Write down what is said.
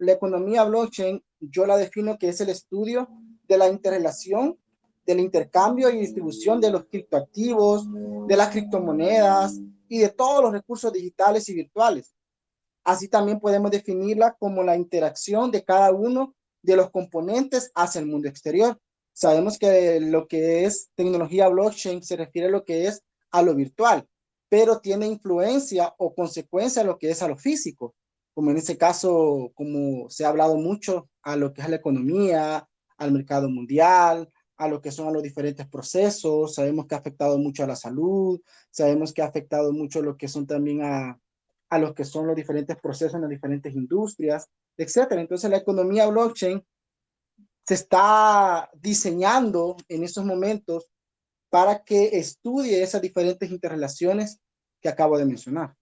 la economía blockchain yo la defino que es el estudio de la interrelación, del intercambio y distribución de los criptoactivos, de las criptomonedas y de todos los recursos digitales y virtuales. Así también podemos definirla como la interacción de cada uno de los componentes hacia el mundo exterior. Sabemos que lo que es tecnología blockchain se refiere a lo que es a lo virtual, pero tiene influencia o consecuencia a lo que es a lo físico, como en este caso, como se ha hablado mucho, a lo que es la economía, al mercado mundial, a lo que son los diferentes procesos, sabemos que ha afectado mucho a la salud, sabemos que ha afectado mucho lo que son también a, a los que son los diferentes procesos en las diferentes industrias, etcétera. Entonces la economía blockchain se está diseñando en esos momentos para que estudie esas diferentes interrelaciones que acabo de mencionar.